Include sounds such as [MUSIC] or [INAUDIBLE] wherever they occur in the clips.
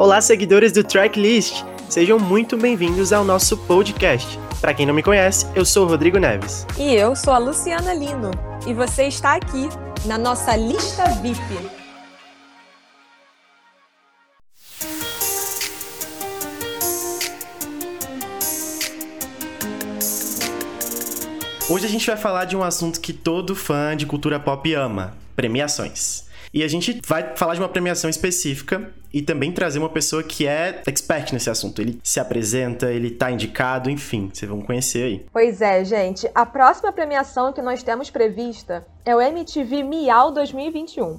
Olá, seguidores do Tracklist! Sejam muito bem-vindos ao nosso podcast. Para quem não me conhece, eu sou o Rodrigo Neves. E eu sou a Luciana Lino. E você está aqui na nossa lista VIP. Hoje a gente vai falar de um assunto que todo fã de cultura pop ama: premiações. E a gente vai falar de uma premiação específica e também trazer uma pessoa que é expert nesse assunto. Ele se apresenta, ele tá indicado, enfim, vocês vão conhecer aí. Pois é, gente. A próxima premiação que nós temos prevista é o MTV Miau 2021.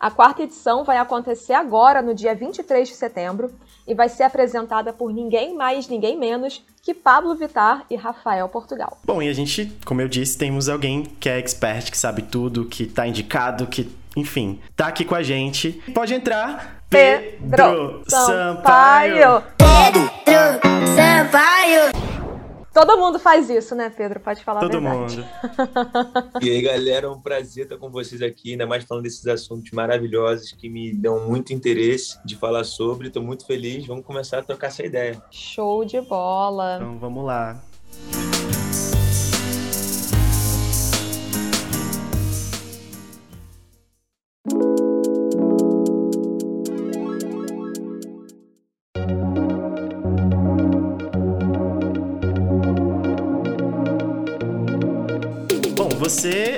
A quarta edição vai acontecer agora, no dia 23 de setembro, e vai ser apresentada por ninguém mais, ninguém menos que Pablo Vitar e Rafael Portugal. Bom, e a gente, como eu disse, temos alguém que é expert, que sabe tudo, que tá indicado, que enfim, tá aqui com a gente. Pode entrar. Pedro, Pedro Sampaio. Pedro Sampaio. Todo mundo faz isso, né, Pedro? Pode falar Todo mundo. [LAUGHS] e aí, galera, é um prazer estar com vocês aqui, ainda mais falando desses assuntos maravilhosos que me dão muito interesse de falar sobre. Estou muito feliz. Vamos começar a trocar essa ideia. Show de bola. Então, vamos lá. Você,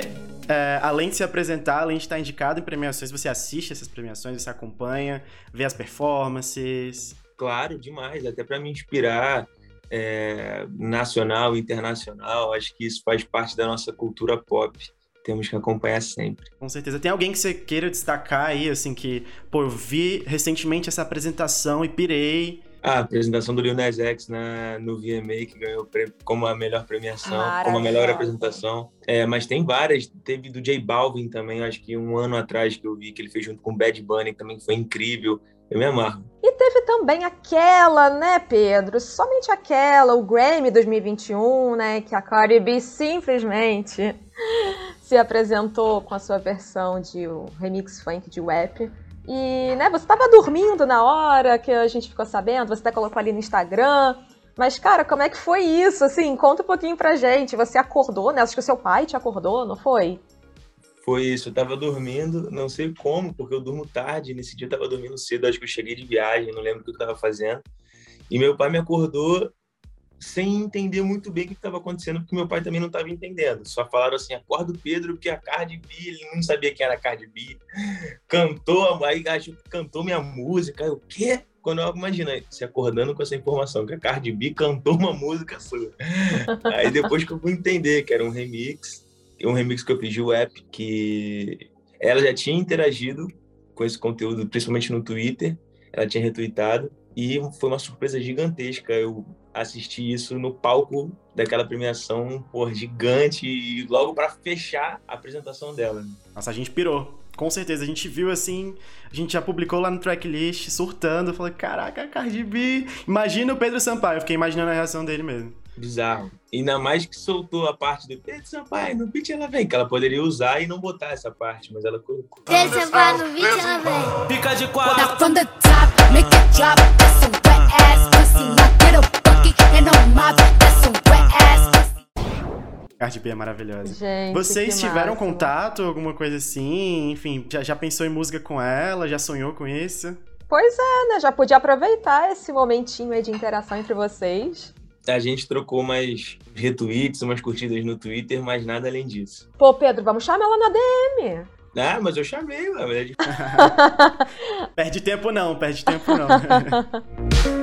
é, além de se apresentar, além de estar indicado em premiações, você assiste essas premiações, você acompanha, vê as performances? Claro, demais, até para me inspirar é, nacional, internacional. Acho que isso faz parte da nossa cultura pop. Temos que acompanhar sempre. Com certeza. Tem alguém que você queira destacar aí, assim, que, pô, eu vi recentemente essa apresentação e pirei. A apresentação do Lil Nas X na, no VMA, que ganhou como a melhor premiação, como a melhor apresentação. É, mas tem várias. Teve do J Balvin também, acho que um ano atrás que eu vi, que ele fez junto com o Bad Bunny, que também foi incrível. Eu me amarro. E teve também aquela, né, Pedro? Somente aquela, o Grammy 2021, né? Que a Cardi B simplesmente [LAUGHS] se apresentou com a sua versão de o remix funk de Rap. E, né, você tava dormindo na hora que a gente ficou sabendo, você até colocou ali no Instagram. Mas, cara, como é que foi isso? Assim, conta um pouquinho pra gente. Você acordou, né? Acho que o seu pai te acordou, não foi? Foi isso, eu tava dormindo, não sei como, porque eu durmo tarde. Nesse dia eu tava dormindo cedo, acho que eu cheguei de viagem, não lembro o que eu tava fazendo. E meu pai me acordou sem entender muito bem o que estava acontecendo, porque meu pai também não estava entendendo. Só falaram assim: acorda o Pedro, porque a Cardi B, ele não sabia quem era a Cardi B. Cantou, aí acho cantou minha música. Aí, o quê? Quando eu imagina se acordando com essa informação, que a Cardi B cantou uma música sua. [LAUGHS] aí depois que eu fui entender que era um remix, um remix que eu fiz de app, que ela já tinha interagido com esse conteúdo, principalmente no Twitter, ela tinha retweetado, e foi uma surpresa gigantesca. Eu assisti isso no palco daquela premiação, por gigante, e logo para fechar a apresentação dela. Nossa, a gente pirou. Com certeza, a gente viu assim, a gente já publicou lá no tracklist, surtando, falei, caraca, Cardi B. Imagina o Pedro Sampaio, eu fiquei imaginando a reação dele mesmo. Bizarro. Ainda mais que soltou a parte do Pedro Sampaio, no beat ela vem, que ela poderia usar e não botar essa parte, mas ela colocou. Pedro Sampaio no beat ela vem. Fica de quatro. Cardi B é maravilhosa. Gente, Vocês que tiveram máximo. contato, alguma coisa assim? Enfim, já, já pensou em música com ela? Já sonhou com isso? Pois é, né? Já podia aproveitar esse momentinho aí de interação entre vocês. A gente trocou umas retweets, umas curtidas no Twitter, mas nada além disso. Pô, Pedro, vamos chamar ela na DM. Ah, mas eu chamei, na verdade. [LAUGHS] Perde tempo não, perde tempo não. [LAUGHS]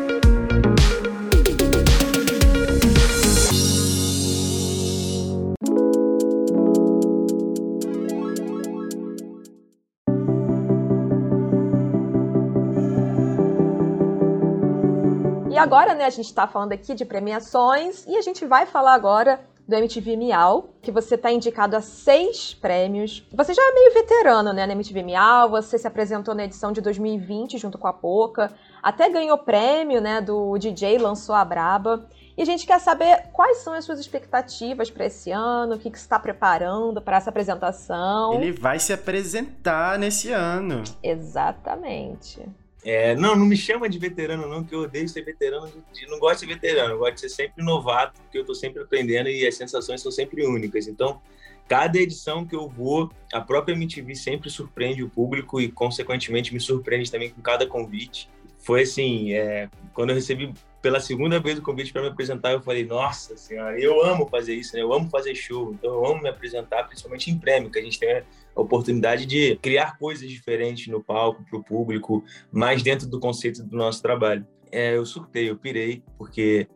agora, né, a gente tá falando aqui de premiações e a gente vai falar agora do MTV Miau, que você tá indicado a seis prêmios. Você já é meio veterano, né, na MTV Miau, você se apresentou na edição de 2020 junto com a Poca, até ganhou prêmio, né, do DJ Lançou a Braba. E a gente quer saber quais são as suas expectativas para esse ano, o que, que você está preparando para essa apresentação. Ele vai se apresentar nesse ano. Exatamente. É, não, não me chama de veterano, não, que eu odeio ser veterano. De, não gosto de ser veterano, eu gosto de ser sempre novato, porque eu tô sempre aprendendo e as sensações são sempre únicas. Então, cada edição que eu vou, a própria MTV sempre surpreende o público e, consequentemente, me surpreende também com cada convite. Foi assim, é, quando eu recebi pela segunda vez o convite para me apresentar, eu falei, nossa senhora, eu amo fazer isso, né? Eu amo fazer show, então eu amo me apresentar, principalmente em prêmio, que a gente tem a oportunidade de criar coisas diferentes no palco, para o público, mais dentro do conceito do nosso trabalho. É, eu surtei, eu pirei, porque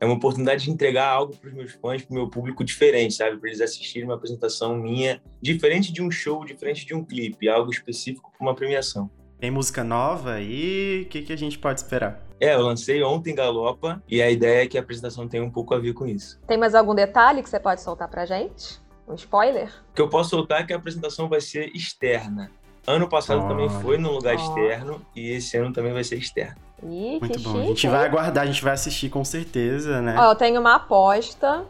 é uma oportunidade de entregar algo para os meus fãs, para o meu público diferente, sabe? Para eles assistirem uma apresentação minha, diferente de um show, diferente de um clipe, algo específico para uma premiação. Tem música nova aí? O que, que a gente pode esperar? É, eu lancei ontem Galopa e a ideia é que a apresentação tenha um pouco a ver com isso. Tem mais algum detalhe que você pode soltar pra gente? Um spoiler? O que eu posso soltar é que a apresentação vai ser externa. Ano passado Olha. também foi num lugar Olha. externo e esse ano também vai ser externo. Ih, Muito que bom. chique, a gente hein? vai aguardar, a gente vai assistir com certeza, né? Ó, eu tenho uma aposta.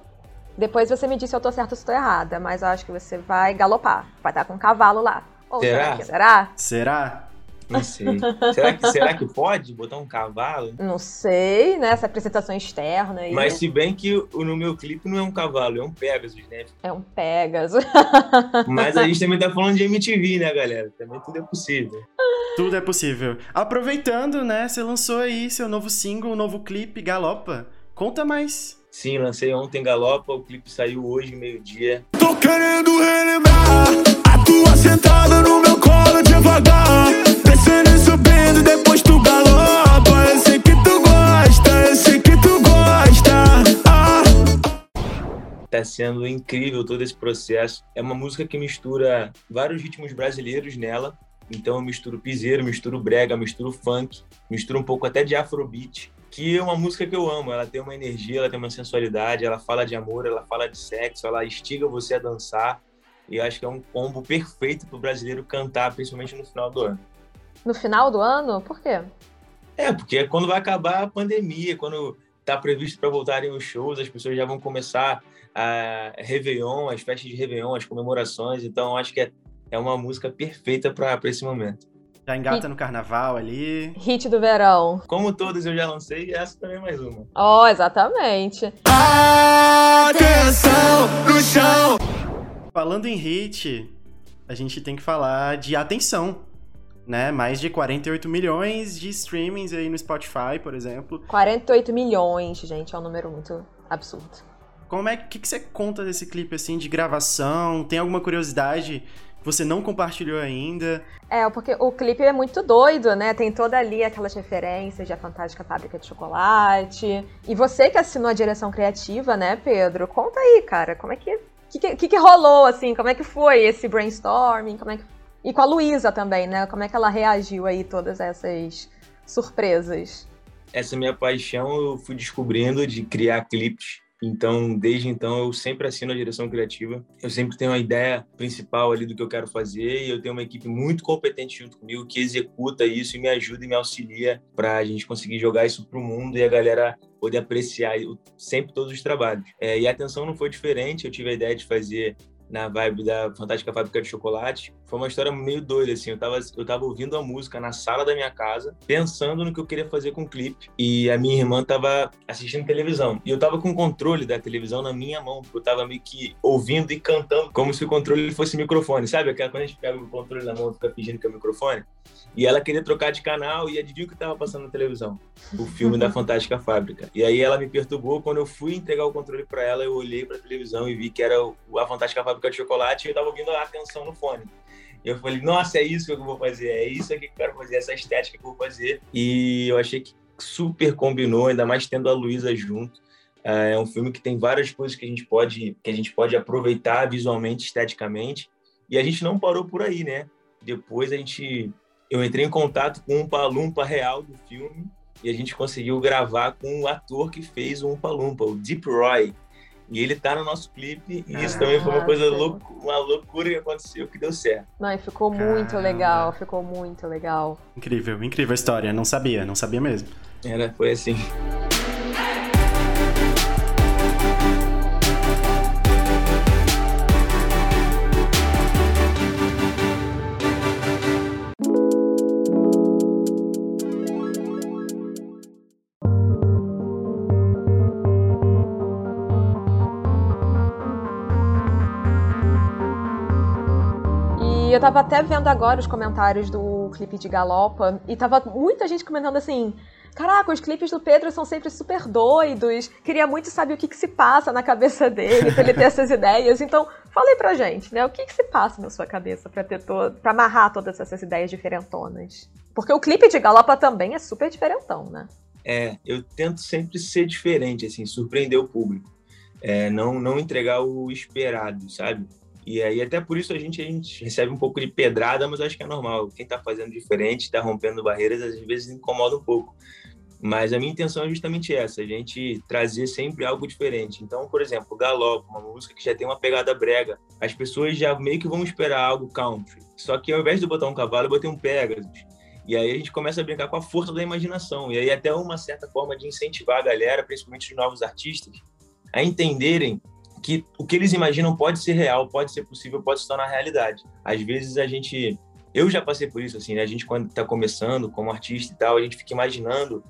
Depois você me diz se eu tô certa ou se tô errada, mas eu acho que você vai galopar. Vai estar com um cavalo lá. Ou Será? que será? Será? Não sei. será, que, será que pode botar um cavalo? Não sei, né? Essa apresentação externa aí. Mas se bem que o- no meu clipe não é um cavalo, é um Pegasus, né? É um Pegasus. Mas a gente também tá falando de MTV, né, galera? Também tudo é possível. Tudo é possível. Aproveitando, né? Você lançou aí seu novo single, um novo clipe, Galopa. Conta mais. Sim, lancei ontem Galopa, o clipe saiu hoje, meio-dia. Tô querendo relembrar a tua sentada no meu colo devagar. Descendo e subindo, depois tu galopa. Eu sei que tu gosta, eu sei que tu gosta. Ah. Tá sendo incrível todo esse processo. É uma música que mistura vários ritmos brasileiros nela. Então eu misturo piseiro, misturo brega, misturo funk, misturo um pouco até de afrobeat, que é uma música que eu amo. Ela tem uma energia, ela tem uma sensualidade, ela fala de amor, ela fala de sexo, ela instiga você a dançar. E acho que é um combo perfeito pro brasileiro cantar, principalmente no final do ano. No final do ano? Por quê? É, porque é quando vai acabar a pandemia, quando tá previsto para voltarem os shows, as pessoas já vão começar a Réveillon, as festas de Réveillon, as comemorações. Então, acho que é, é uma música perfeita para esse momento. Já engata no carnaval ali. Hit do verão. Como todas eu já lancei, essa também é mais uma. Ó, exatamente. Atenção no chão. Falando em hit, a gente tem que falar de atenção. Né? Mais de 48 milhões de streamings aí no Spotify, por exemplo. 48 milhões, gente, é um número muito absurdo. Como é que, que você conta desse clipe assim de gravação? Tem alguma curiosidade que você não compartilhou ainda? É, porque o clipe é muito doido, né? Tem toda ali aquelas referências de A Fantástica Fábrica de Chocolate. E você que assinou a direção criativa, né, Pedro? Conta aí, cara, como é que. O que, que, que rolou, assim? Como é que foi esse brainstorming? Como é que... E com a Luísa também, né? Como é que ela reagiu aí todas essas surpresas? Essa minha paixão eu fui descobrindo de criar clipes. Então, desde então, eu sempre assino a direção criativa. Eu sempre tenho a ideia principal ali do que eu quero fazer e eu tenho uma equipe muito competente junto comigo que executa isso e me ajuda e me auxilia para a gente conseguir jogar isso para o mundo e a galera poder apreciar sempre todos os trabalhos. É, e a atenção não foi diferente. Eu tive a ideia de fazer na vibe da Fantástica Fábrica de Chocolate. Foi uma história meio doida, assim. Eu tava, eu tava ouvindo a música na sala da minha casa, pensando no que eu queria fazer com o clipe. E a minha irmã tava assistindo televisão. E eu tava com o controle da televisão na minha mão, porque eu tava meio que ouvindo e cantando, como se o controle fosse microfone. Sabe aquela quando a gente pega o controle na mão e fica fingindo que é o microfone? E ela queria trocar de canal e adivinha o que tava passando na televisão? O filme da [LAUGHS] Fantástica Fábrica. E aí ela me perturbou. Quando eu fui entregar o controle para ela, eu olhei pra televisão e vi que era a Fantástica Fábrica de Chocolate e eu tava ouvindo a canção no fone. Eu falei, nossa, é isso que eu vou fazer, é isso que eu quero fazer, essa estética que eu vou fazer. E eu achei que super combinou, ainda mais tendo a Luísa junto. Ah, É um filme que tem várias coisas que a gente pode que a gente pode aproveitar visualmente, esteticamente. E a gente não parou por aí, né? Depois a gente eu entrei em contato com um Palumpa real do filme e a gente conseguiu gravar com o ator que fez o Umpa Lumpa, o Deep Roy. E ele tá no nosso clipe e isso também foi uma coisa louca, uma loucura que aconteceu que deu certo. Não, e ficou muito legal, ficou muito legal. Incrível, incrível a história. Não sabia, não sabia mesmo. Era, foi assim. Tava até vendo agora os comentários do clipe de Galopa e tava muita gente comentando assim: Caraca, os clipes do Pedro são sempre super doidos. Queria muito saber o que, que se passa na cabeça dele, pra ele ter essas ideias. Então, falei pra gente, né? O que, que se passa na sua cabeça pra ter todo. para amarrar todas essas ideias diferentonas? Porque o clipe de Galopa também é super diferentão, né? É, eu tento sempre ser diferente, assim, surpreender o público. É, não, não entregar o esperado, sabe? E aí, até por isso, a gente, a gente recebe um pouco de pedrada, mas acho que é normal. Quem tá fazendo diferente, tá rompendo barreiras, às vezes incomoda um pouco. Mas a minha intenção é justamente essa, a gente trazer sempre algo diferente. Então, por exemplo, Galope, uma música que já tem uma pegada brega, as pessoas já meio que vão esperar algo country. Só que ao invés de botar um cavalo, eu botei um Pegasus. E aí a gente começa a brincar com a força da imaginação. E aí até uma certa forma de incentivar a galera, principalmente os novos artistas, a entenderem que o que eles imaginam pode ser real, pode ser possível, pode se tornar realidade. Às vezes a gente eu já passei por isso assim, né? A gente quando está começando como artista e tal, a gente fica imaginando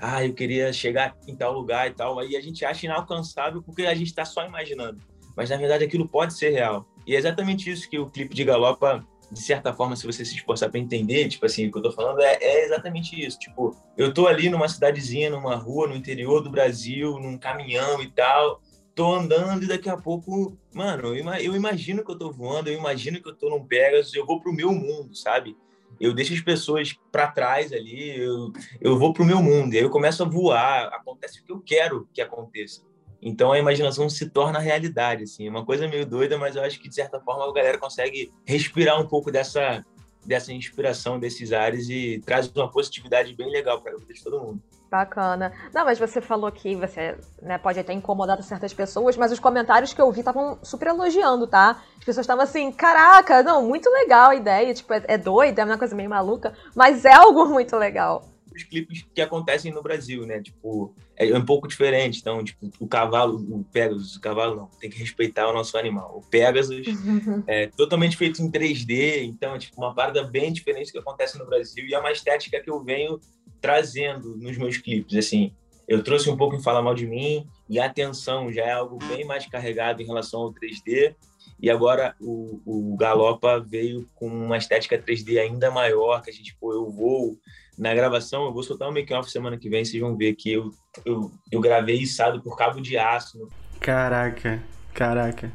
ah, eu queria chegar em tal lugar e tal. Aí a gente acha inalcançável porque a gente está só imaginando. Mas na verdade aquilo pode ser real. E é exatamente isso que o clipe de Galopa, de certa forma, se você se esforçar para entender, tipo assim, o que eu tô falando é, é, exatamente isso. Tipo, eu tô ali numa cidadezinha, numa rua, no interior do Brasil, num caminhão e tal. Tô andando e daqui a pouco, mano, eu imagino que eu tô voando, eu imagino que eu tô num Pegasus, eu vou pro meu mundo, sabe? eu deixo as pessoas para trás ali, eu, eu vou para o meu mundo, e aí eu começo a voar, acontece o que eu quero que aconteça. Então a imaginação se torna realidade, assim, é uma coisa meio doida, mas eu acho que de certa forma a galera consegue respirar um pouco dessa dessa inspiração desses ares e traz uma positividade bem legal para a vida de todo mundo. Bacana. Não, mas você falou que você né, pode ter incomodado certas pessoas, mas os comentários que eu vi estavam super elogiando, tá? As pessoas estavam assim, caraca, não, muito legal a ideia, tipo, é, é doida, é uma coisa meio maluca, mas é algo [LAUGHS] muito legal. Os clipes que acontecem no Brasil, né? Tipo, é um pouco diferente. Então, tipo, o cavalo, o Pegasus, o cavalo não, tem que respeitar o nosso animal. O Pegasus [LAUGHS] é totalmente feito em 3D, então é tipo uma parada bem diferente que acontece no Brasil e é uma estética que eu venho trazendo nos meus clipes, assim, eu trouxe um pouco em Fala Mal de Mim, e atenção já é algo bem mais carregado em relação ao 3D, e agora o, o Galopa veio com uma estética 3D ainda maior, que a gente, pô, eu vou na gravação, eu vou soltar um make-off semana que vem, vocês vão ver que eu, eu, eu gravei içado por cabo de aço. Caraca, caraca.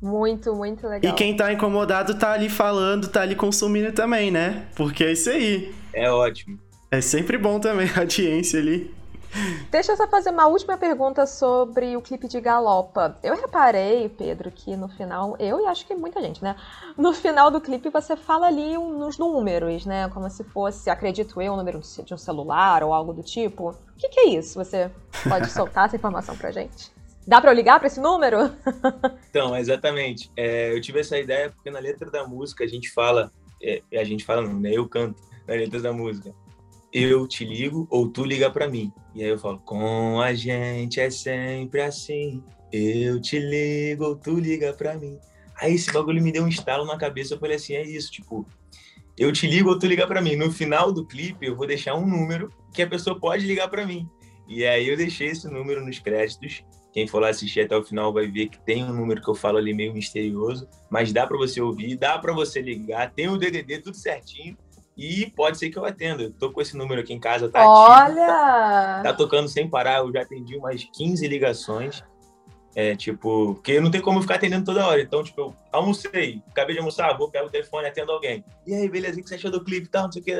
Muito, muito legal. E quem tá incomodado tá ali falando, tá ali consumindo também, né? Porque é isso aí. É ótimo. É sempre bom também [LAUGHS] a audiência ali. Deixa eu só fazer uma última pergunta sobre o clipe de Galopa. Eu reparei, Pedro, que no final, eu e acho que muita gente, né? No final do clipe você fala ali nos números, né? Como se fosse, acredito eu, o número de um celular ou algo do tipo. O que, que é isso? Você pode [LAUGHS] soltar essa informação pra gente? Dá pra eu ligar pra esse número? [LAUGHS] então, exatamente. É, eu tive essa ideia porque na letra da música a gente fala, é, a gente fala não, né? Eu canto na letra da música eu te ligo ou tu liga para mim. E aí eu falo, com a gente é sempre assim. Eu te ligo ou tu liga para mim. Aí esse bagulho me deu um estalo na cabeça. Eu falei assim, é isso, tipo, eu te ligo ou tu liga para mim. No final do clipe eu vou deixar um número que a pessoa pode ligar para mim. E aí eu deixei esse número nos créditos. Quem for lá assistir até o final vai ver que tem um número que eu falo ali meio misterioso, mas dá para você ouvir, dá para você ligar, tem o DDD tudo certinho. E pode ser que eu atenda. Eu tô com esse número aqui em casa, tá Olha! Ativo, tá tocando sem parar. Eu já atendi umas 15 ligações. É, tipo, porque não tem como eu ficar atendendo toda hora. Então, tipo, eu almocei, acabei de almoçar, vou pegar o telefone, atendo alguém. E aí, beleza, o que você achou do clipe e tal, não sei o que.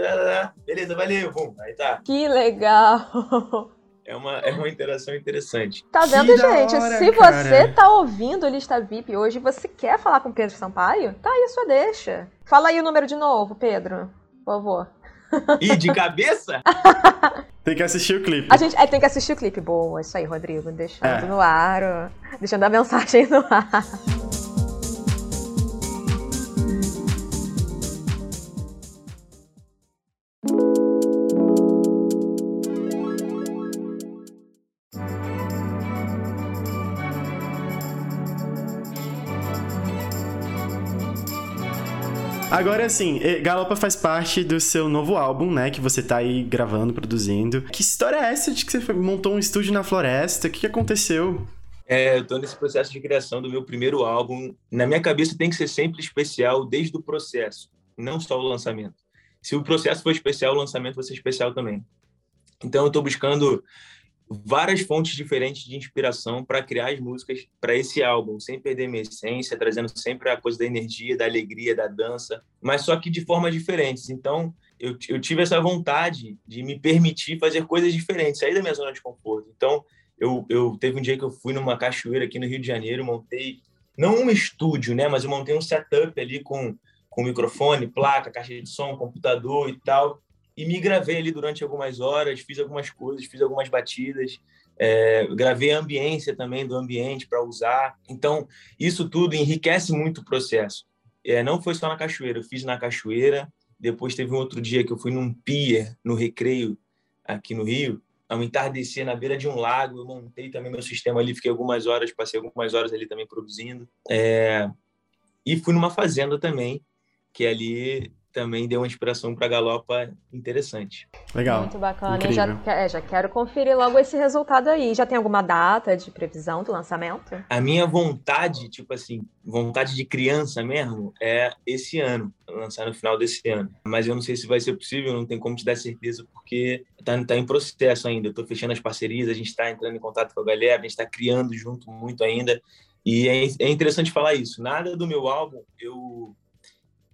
Beleza, valeu, bum, aí tá. Que legal! É uma, é uma interação interessante. Tá vendo, que gente? Hora, Se cara. você tá ouvindo o Lista VIP hoje você quer falar com o Pedro Sampaio, tá aí a sua deixa. Fala aí o número de novo, Pedro por favor. E de cabeça? [LAUGHS] tem que assistir o clipe. A gente é, tem que assistir o clipe. Boa, isso aí, Rodrigo. Deixando é. no ar, deixando a mensagem no ar. Agora, assim, Galopa faz parte do seu novo álbum, né? Que você tá aí gravando, produzindo. Que história é essa de que você montou um estúdio na floresta? O que aconteceu? É, eu tô nesse processo de criação do meu primeiro álbum. Na minha cabeça tem que ser sempre especial desde o processo, não só o lançamento. Se o processo for especial, o lançamento vai ser especial também. Então eu tô buscando várias fontes diferentes de inspiração para criar as músicas para esse álbum, sem perder minha essência, trazendo sempre a coisa da energia, da alegria, da dança, mas só que de formas diferentes. Então, eu, eu tive essa vontade de me permitir fazer coisas diferentes, sair da minha zona de conforto. Então, eu, eu teve um dia que eu fui numa cachoeira aqui no Rio de Janeiro, montei não um estúdio, né, mas eu montei um setup ali com com microfone, placa, caixa de som, computador e tal, e me gravei ali durante algumas horas, fiz algumas coisas, fiz algumas batidas, é, gravei a ambiência também do ambiente para usar. Então, isso tudo enriquece muito o processo. É, não foi só na cachoeira, eu fiz na cachoeira, depois teve um outro dia que eu fui num pier, no recreio, aqui no Rio, ao entardecer na beira de um lago, eu montei também meu sistema ali, fiquei algumas horas, passei algumas horas ali também produzindo. É... E fui numa fazenda também, que ali também deu uma inspiração para Galopa interessante. Legal. Muito bacana. Já, é, já quero conferir logo esse resultado aí. Já tem alguma data de previsão do lançamento? A minha vontade, tipo assim, vontade de criança mesmo, é esse ano, lançar no final desse ano. Mas eu não sei se vai ser possível, não tem como te dar certeza, porque tá, tá em processo ainda. Eu tô fechando as parcerias, a gente está entrando em contato com a galera, a gente está criando junto muito ainda. E é, é interessante falar isso. Nada do meu álbum eu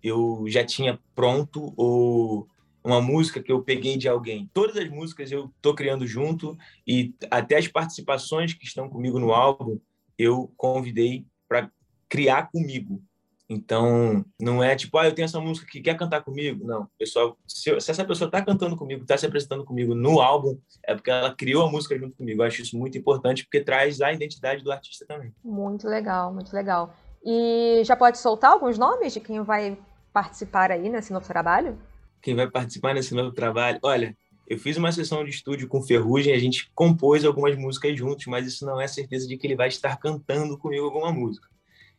eu já tinha pronto ou uma música que eu peguei de alguém. Todas as músicas eu tô criando junto e até as participações que estão comigo no álbum eu convidei para criar comigo. Então, não é tipo, ah, eu tenho essa música que quer cantar comigo. Não, pessoal, se, se essa pessoa está cantando comigo, está se apresentando comigo no álbum, é porque ela criou a música junto comigo. Eu acho isso muito importante porque traz a identidade do artista também. Muito legal, muito legal. E já pode soltar alguns nomes de quem vai participar aí nesse novo trabalho? Quem vai participar nesse novo trabalho? Olha, eu fiz uma sessão de estúdio com Ferrugem, a gente compôs algumas músicas juntos, mas isso não é certeza de que ele vai estar cantando comigo alguma música.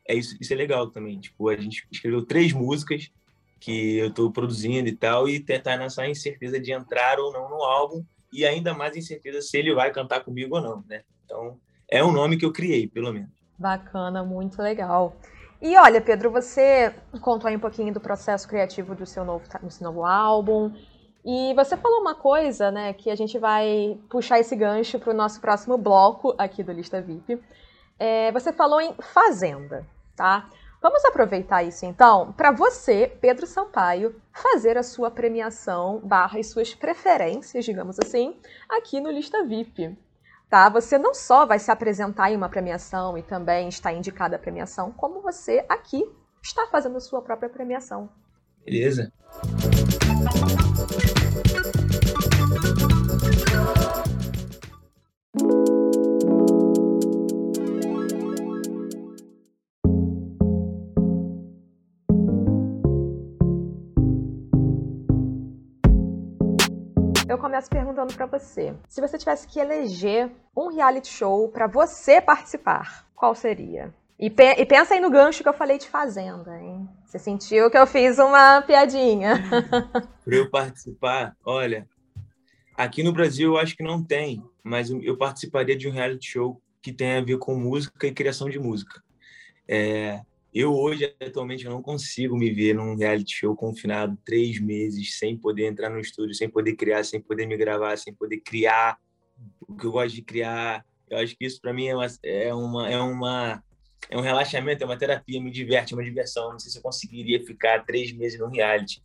É isso, isso é legal também. Tipo, a gente escreveu três músicas que eu estou produzindo e tal, e tentar nessa incerteza de entrar ou não no álbum, e ainda mais incerteza se ele vai cantar comigo ou não, né? Então, é um nome que eu criei, pelo menos. Bacana, muito legal. E olha, Pedro, você contou aí um pouquinho do processo criativo do seu novo, do seu novo álbum. E você falou uma coisa, né, que a gente vai puxar esse gancho para o nosso próximo bloco aqui do Lista VIP. É, você falou em Fazenda, tá? Vamos aproveitar isso então para você, Pedro Sampaio, fazer a sua premiação barra e suas preferências, digamos assim, aqui no Lista VIP tá? Você não só vai se apresentar em uma premiação e também está indicada a premiação, como você aqui está fazendo a sua própria premiação. Beleza. Começo perguntando para você: se você tivesse que eleger um reality show para você participar, qual seria? E, pe e, pensa aí no gancho que eu falei de Fazenda, hein? Você sentiu que eu fiz uma piadinha? [LAUGHS] para eu participar, olha, aqui no Brasil eu acho que não tem, mas eu participaria de um reality show que tem a ver com música e criação de música. É, eu hoje, atualmente, eu não consigo me ver num reality show confinado três meses, sem poder entrar no estúdio, sem poder criar, sem poder me gravar, sem poder criar o que eu gosto de criar. Eu acho que isso, para mim, é uma, é, uma, é, uma, é um relaxamento, é uma terapia, me diverte, é uma diversão. Não sei se eu conseguiria ficar três meses num reality,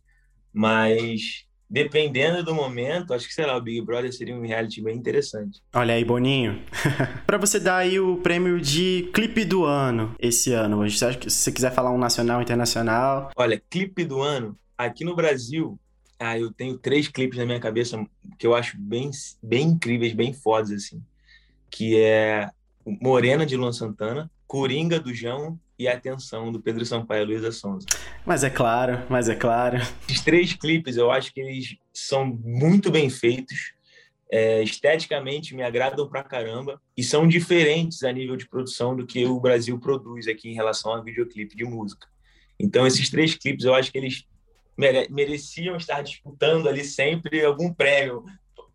mas dependendo do momento, acho que, sei lá, o Big Brother seria um reality bem interessante. Olha aí, Boninho. [LAUGHS] para você dar aí o prêmio de clipe do ano esse ano, você acha que se você quiser falar um nacional, internacional? Olha, clipe do ano, aqui no Brasil, ah, eu tenho três clipes na minha cabeça que eu acho bem, bem incríveis, bem fodas, assim. Que é Morena, de Luan Santana, Coringa, do João e Atenção, do Pedro Sampaio e Luísa Sonza. Mas é claro, mas é claro. Esses três clipes, eu acho que eles são muito bem feitos, é, esteticamente me agradam pra caramba e são diferentes a nível de produção do que o Brasil produz aqui em relação a videoclipe de música. Então, esses três clipes, eu acho que eles mere mereciam estar disputando ali sempre algum prêmio.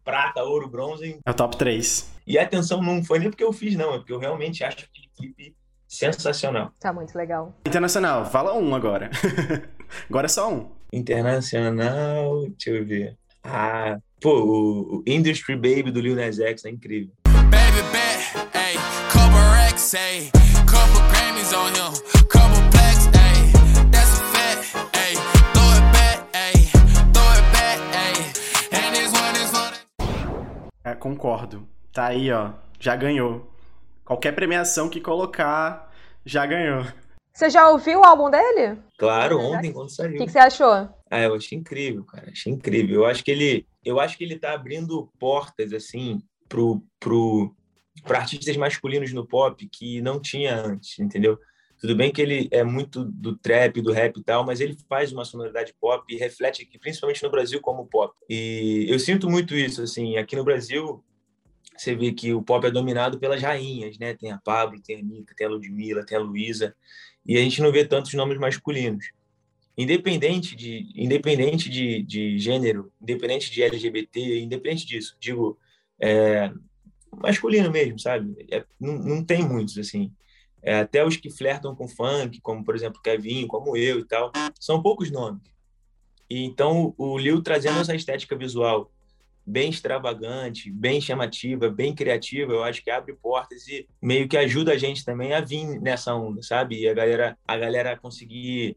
prata, ouro, bronze. É o top 3. E a atenção não foi nem porque eu fiz, não, é porque eu realmente acho aquele clipe sensacional. Tá muito legal. Internacional, fala um agora. [LAUGHS] agora é só um. Internacional, deixa eu ver. Ah, pô, o, o Industry Baby do Lil Nas X é incrível. Baby bet, ayy, couple racks, ayy, couple Grammys on him, couple plaques, ayy, that's a fact, ayy, throw it back, ayy, throw it back, ayy, and this one is the É, concordo. Tá aí, ó. Já ganhou. Qualquer premiação que colocar, já ganhou. Você já ouviu o álbum dele? Claro, ontem quando O saiu. que, que você achou? Ah, eu achei incrível, cara. Achei incrível. Eu acho que ele, eu acho que ele tá abrindo portas assim pro pro para artistas masculinos no pop que não tinha antes, entendeu? Tudo bem que ele é muito do trap, do rap e tal, mas ele faz uma sonoridade pop e reflete aqui, principalmente no Brasil, como pop. E eu sinto muito isso, assim, aqui no Brasil, você vê que o pop é dominado pelas rainhas, né? Tem a Pablo, tem a Anitta, tem a Ludmilla, tem a Luísa, e a gente não vê tantos nomes masculinos independente de independente de, de gênero, independente de LGBT, independente disso, digo é, masculino mesmo, sabe? É, não, não tem muitos assim. É, até os que flertam com funk, como por exemplo Kevin, como eu e tal, são poucos nomes. E então o Lil trazendo essa estética visual bem extravagante, bem chamativa, bem criativa, eu acho que abre portas e meio que ajuda a gente também a vir nessa onda, sabe? E a galera a galera conseguir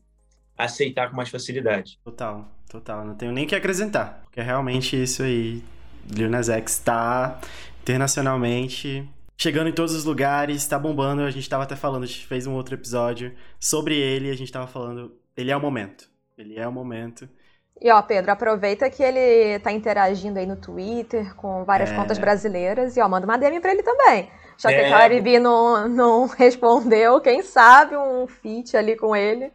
aceitar com mais facilidade. Total, total. Não tenho nem que acrescentar. Porque realmente isso aí. Lil Nas X tá internacionalmente chegando em todos os lugares, tá bombando. A gente tava até falando, a gente fez um outro episódio sobre ele, a gente tava falando, ele é o momento. Ele é o momento. E ó, Pedro, aproveita que ele tá interagindo aí no Twitter com várias É. contas brasileiras e ó, manda uma DM pra ele também. Já que É. a Cardi B não, não [LAUGHS] respondeu, quem sabe um feat ali com ele.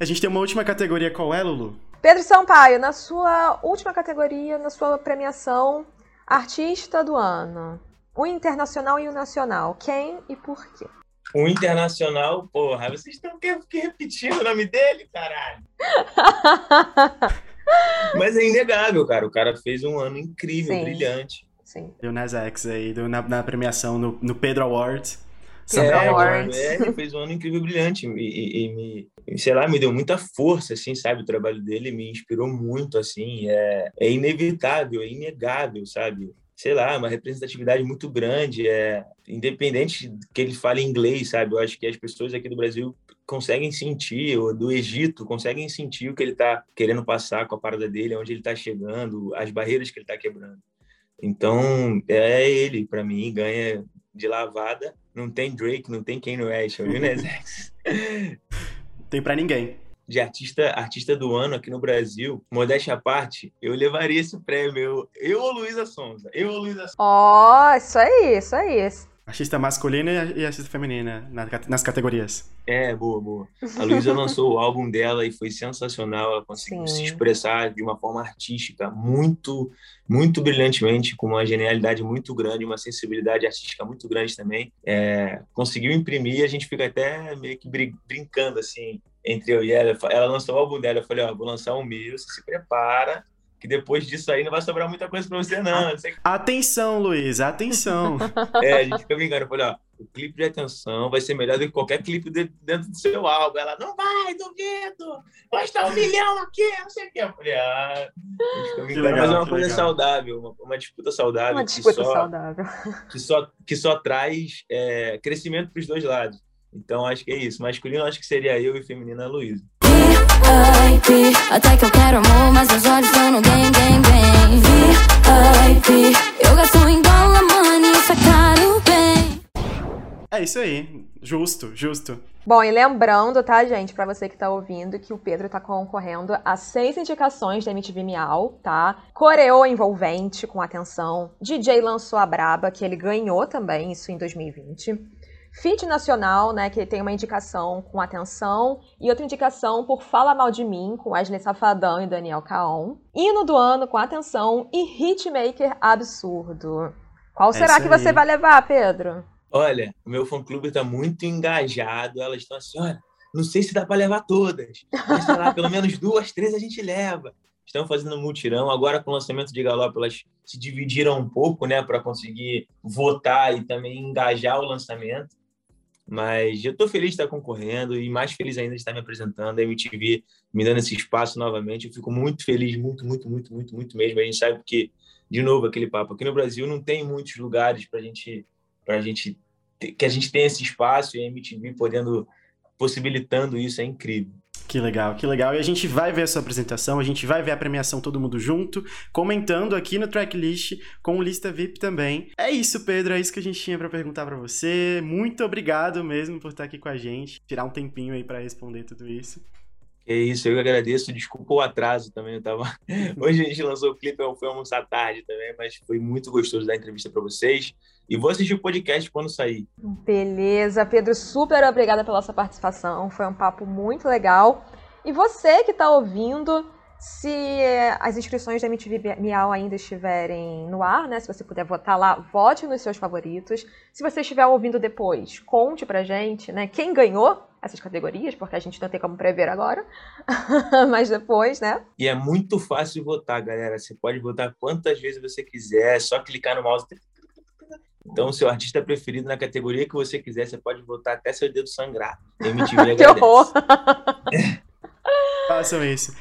A gente tem uma última categoria, qual é, Lulu? Pedro Sampaio, na sua última categoria, na sua premiação, Artista do Ano. O internacional e o nacional. Quem e por quê? O internacional, porra, vocês estão repetindo o nome dele, caralho. [LAUGHS] Mas é inegável, cara. O cara fez um ano incrível, Sim. brilhante. Sim. Lil Nas X aí, do- na, na premiação no, no Pedro Awards. Pedro É, Awards. é, ele fez um ano incrível, brilhante. E, e- e me, sei lá, me deu muita força, assim, sabe? O trabalho dele me inspirou muito, assim. É, é inevitável, é inegável, sabe? Sei lá, uma representatividade muito grande. É, independente que ele fale inglês, sabe? Eu acho que as pessoas aqui do Brasil conseguem sentir, ou do Egito, conseguem sentir o que ele tá querendo passar com a parada dele, onde ele tá chegando, as barreiras que ele tá quebrando. Então, é ele, pra mim, ganha de lavada. Não tem Drake, não tem Kanye West, é o Nas. Tem pra ninguém. De artista, artista do ano aqui no Brasil, modéstia à parte, eu levaria esse prêmio. Eu, eu ou Luísa Sonza? Eu ou Luísa Sonza? Ó, isso aí, isso aí. Artista masculina e artista feminina na- nas categorias. É, boa, boa. A Luísa lançou o álbum dela e foi sensacional. Ela conseguiu Sim. se expressar de uma forma artística muito, muito brilhantemente, com uma genialidade muito grande, uma sensibilidade artística muito grande também. É, conseguiu imprimir e a gente fica até meio que brin- brincando assim entre eu e ela. Ela lançou o álbum dela, eu falei, ó, vou lançar o meu, você se prepara, que depois disso aí não vai sobrar muita coisa pra você não. Não sei o que Atenção, Luiz, atenção. [LAUGHS] é, a gente fica brincando. Eu falei, ó, o clipe de atenção vai ser melhor do que qualquer clipe de- dentro do seu álbum. Ela, não vai, duvido. Vai estar um milhão aqui, não sei o quê. Eu falei, ah, a gente fica brincando. legal, Mas é uma que coisa legal. saudável, uma, uma disputa saudável. Uma que disputa só, saudável. Que só, que só traz é, crescimento para os dois lados. Então, acho que é isso. Masculino, acho que seria eu e feminino, a Luísa. VIP, até que eu quero amor, mas meus olhos estão no gang, gang, gang. VIP, eu gasto em dólar, money, isso é caro, bem. É isso aí. Justo, justo. Bom, e lembrando, tá, gente, pra você que tá ouvindo, que o Pedro tá concorrendo a seis indicações da MTV Miau, tá? Coreô envolvente, com atenção. DJ lançou a Braba, que ele ganhou também, isso em 2020. Fit Nacional, né, que tem uma indicação com atenção. E outra indicação por Fala Mal de Mim, com Wesley Safadão e Daniel Caon. Hino do ano, com atenção. E Hitmaker Absurdo. Qual É será que você vai levar, Pedro? Olha, o meu fã-clube está muito engajado. Elas estão assim, olha, não sei se dá para levar todas. Mas, sei lá, [LAUGHS] pelo menos duas, três a gente leva. estão fazendo mutirão. Agora, com o lançamento de Galop, elas se dividiram um pouco, né, para conseguir votar e também engajar o lançamento. Mas eu estou feliz de estar concorrendo e mais feliz ainda de estar me apresentando. A MTV me dando esse espaço novamente. Eu fico muito feliz, muito, muito, muito, muito, muito mesmo. A gente sabe que, de novo, aquele papo. Aqui no Brasil não tem muitos lugares para gente, a gente que a gente tenha esse espaço e a MTV podendo possibilitando isso é incrível. Que legal, que legal. E a gente vai ver a sua apresentação, a gente vai ver a premiação todo mundo junto, comentando aqui no tracklist com lista VIP também. É isso, Pedro, é isso que a gente tinha para perguntar para você. Muito obrigado mesmo por estar aqui com a gente, tirar um tempinho aí para responder tudo isso. É isso, eu agradeço. Desculpa o atraso também. Eu tava... [LAUGHS] Hoje a gente lançou o clipe, eu fui almoçar tarde também, mas foi muito gostoso dar entrevista para vocês. E vou assistir o podcast quando sair. Beleza, Pedro, super obrigada pela sua participação. Foi um papo muito legal. E você que está ouvindo, se as inscrições da MTV Miau ainda estiverem no ar, né? Se você puder votar lá, vote nos seus favoritos. Se você estiver ouvindo depois, conte pra gente, né? Quem ganhou essas categorias, porque a gente não tem como prever agora, [LAUGHS] mas depois, né? E é muito fácil votar, galera. Você pode votar quantas vezes você quiser, é só clicar no mouse. Então, seu artista preferido na categoria que você quiser, você pode votar até seu dedo sangrar. MTV [LAUGHS] que horror! Façam isso.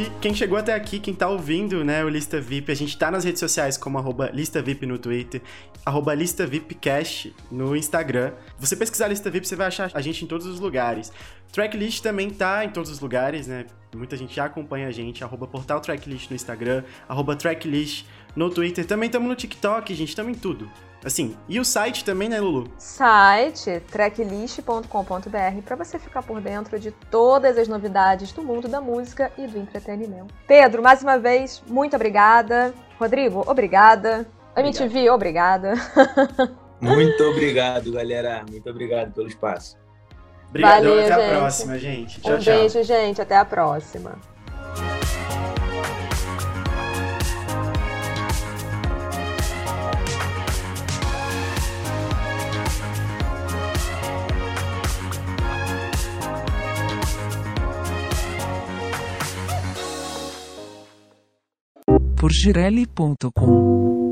E quem chegou até aqui, quem tá ouvindo, né, o Lista VIP, a gente tá nas redes sociais como arroba Lista VIP no Twitter, arroba Lista VIP Cash no Instagram. Você pesquisar Lista VIP, você vai achar a gente em todos os lugares. Tracklist também tá em todos os lugares, né? Muita gente já acompanha a gente, arroba Portal Tracklist no Instagram, arroba Tracklist no Twitter. Também estamos no TikTok, gente, estamos em tudo. Assim, e o site também, né, Lulu? Site tracklist.com.br para você ficar por dentro de todas as novidades do mundo da música e do entretenimento. Pedro, mais uma vez, muito obrigada. Rodrigo, obrigada. MTV, obrigada. [LAUGHS] Muito obrigado, galera. Muito obrigado pelo espaço. Obrigado, Valeu, até gente. a próxima, gente. Tchau, um tchau. beijo, gente. Até a próxima. por girelli.com